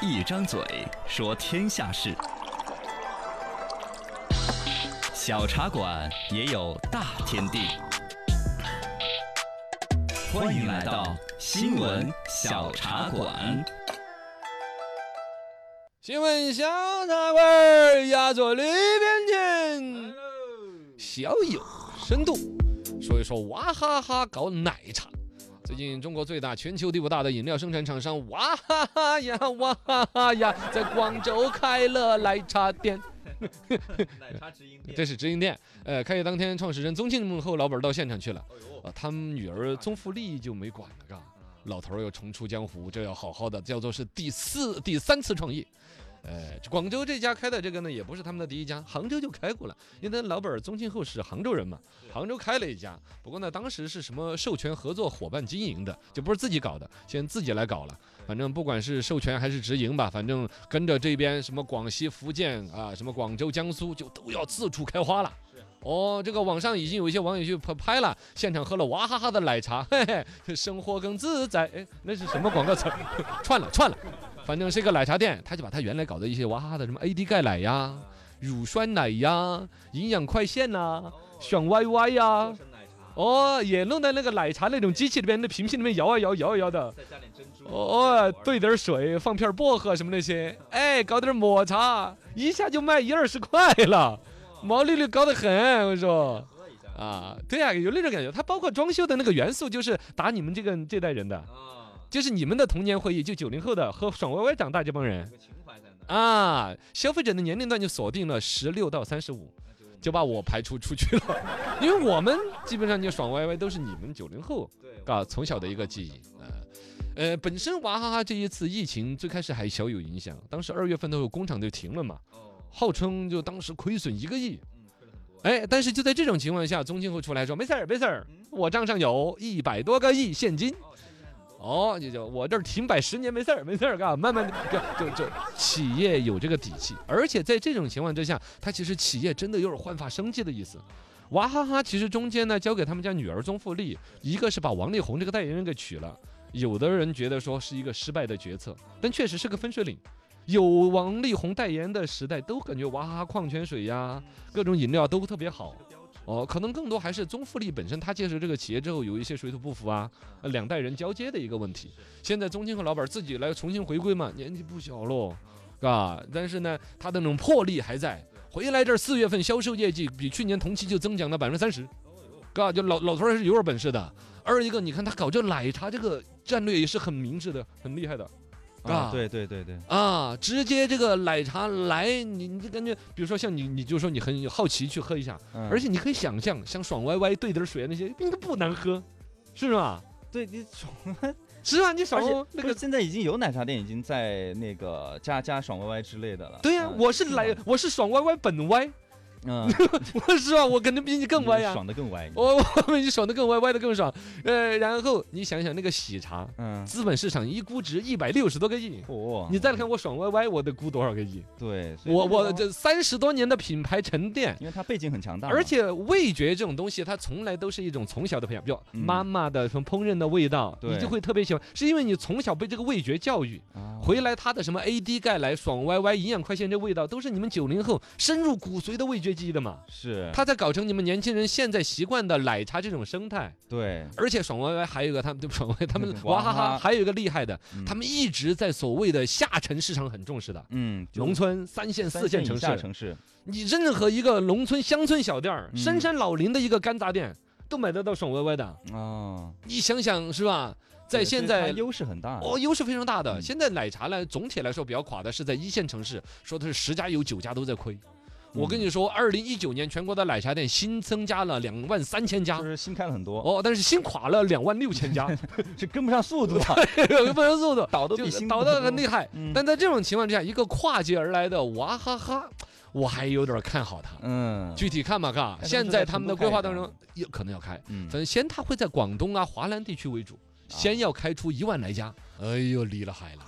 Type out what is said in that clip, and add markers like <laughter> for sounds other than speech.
一张嘴说天下事，小茶馆也有大天地。欢迎来到新闻小茶馆。新闻小茶馆儿压着里边请，小有深度，说一说娃哈哈搞奶茶。最近，中国最大、全球第五大的饮料生产厂商哇哈哈呀哇哈哈呀，在广州开了奶茶店。<laughs> 奶茶直营店，这是直营店。呃，开业当天，创始人宗庆后老板到现场去了。哦啊，他们女儿宗馥莉就没管了，嘎。老头儿又重出江湖，这要好好的，叫做是第四、第三次创业。呃，广州这家开的这个呢，也不是他们的第一家，杭州就开过了。因为他老板宗庆后是杭州人嘛，杭州开了一家，不过呢，当时是什么授权合作伙伴经营的，就不是自己搞的，现在自己来搞了。反正不管是授权还是直营吧，反正跟着这边什么广西、福建啊，什么广州、江苏，就都要四处开花了。哦，这个网上已经有一些网友去拍拍了，现场喝了娃哈哈的奶茶，嘿嘿，生活更自在。哎，那是什么广告词？<laughs> 串了串了，反正是一个奶茶店，他就把他原来搞的一些娃哈哈的什么 AD 钙奶呀、乳酸奶呀、营养快线呐、爽歪歪呀，哦，也弄在那个奶茶那种机器里边，那瓶瓶里面摇啊摇，摇啊摇的。再加点珍珠。哦，兑点水，放片薄荷什么那些，哎，搞点抹茶，一下就卖一二十块了，毛利率高得很。我跟你说，啊，对啊，有那种感觉。它包括装修的那个元素，就是打你们这个这代人的，啊，就是你们的童年回忆，就九零后的和爽歪歪长大这帮人。啊，消费者的年龄段就锁定了十六到三十五，就就把我排除出去了，<laughs> 因为我们基本上就爽歪歪都是你们九零后。对，啊，从小的一个记忆，呃，呃，本身娃哈哈这一次疫情最开始还小有影响，当时二月份的时候工厂就停了嘛，哦，号称就当时亏损一个亿，嗯，亏了很多。哎，但是就在这种情况下，宗庆后出来说没事儿没事儿，我账上有一百多个亿现金，哦，就就我这儿停摆十年没事儿没事儿，干，慢慢的就就就企业有这个底气，而且在这种情况之下，它其实企业真的有点焕发生机的意思。娃哈哈其实中间呢，交给他们家女儿宗馥莉，一个是把王力宏这个代言人给娶了，有的人觉得说是一个失败的决策，但确实是个分水岭。有王力宏代言的时代，都感觉娃哈哈矿泉水呀，各种饮料都特别好。哦，可能更多还是宗馥莉本身，他接手这个企业之后，有一些水土不服啊，呃两代人交接的一个问题。现在宗庆和老板自己来重新回归嘛，年纪不小喽，嘎，但是呢，他的那种魄力还在。回来这儿四月份销售业绩比去年同期就增长了百分之三十，哦哟，嘎，就老老头儿还是有点本事的。二一个，你看他搞这奶茶这个战略也是很明智的，很厉害的。啊啊，对对对对，啊，直接这个奶茶来，你你就感觉，比如说像你，你就说你很好奇去喝一下，嗯而且你可以想象，像爽歪歪兑点水啊那些，应该不难喝，是吧？对你爽，<laughs> 是啊？你爽而且那个那个现在已经有奶茶店已经在那个加加爽歪歪之类的了。对呀、嗯我是来，我是爽歪歪本歪，嗯，<laughs> 我是吧？我肯定比你更歪呀、爽的更歪。我我比你爽的更歪，歪的更爽。呃，然后你想想那个喜茶，嗯，资本市场一估值一百六十多个亿，哦，你再来看我爽歪歪，我得估多少个亿？对，我我这三十多年的品牌沉淀。因为它背景很强大，而且味觉这种东西，它从来都是一种从小的培养，比如嗯妈妈的什么烹饪的味道，你就会特别喜欢，是因为你从小被这个味觉教育，啊回来它的什么 AD 钙奶、爽歪歪、营养快线这味道，都是你们九零后深入骨髓的味觉记忆的嘛。是他在搞成你们年轻人现在习惯的奶茶这种生态。对，而且爽歪歪还有一个，他们对不爽歪，他们 <laughs> 娃娃哈哈哈还有一个厉害的，嗯他们一直在所谓的下沉市场很重视的。嗯，农村、三线、四线城市，城市，你任何一个农村乡村小店儿、嗯深山老林的一个干杂店，都买得到爽歪歪的。啊，你想想是吧？在现在优势很大。哦，优势非常大的。嗯现在奶茶呢，总体来说比较垮的是在一线城市，说的是十家有九家都在亏。我跟你说，二零一九年全国的奶茶店新增加了两万三千家。就，是新开了很多，哦，但是新垮了两万六千家，<laughs> 是跟不上速度的，<laughs> 不上速度，<laughs> 倒的就比新倒的很厉害。嗯。但在这种情况之下，一个跨界而来的娃哈哈，我还有点看好他。嗯，具体看嘛，嘎，哎现在他们的规划当中有可能要开，嗯。反正先他会在广东啊、华南地区为主，先要开出一万来家。哎呦，厉了海了。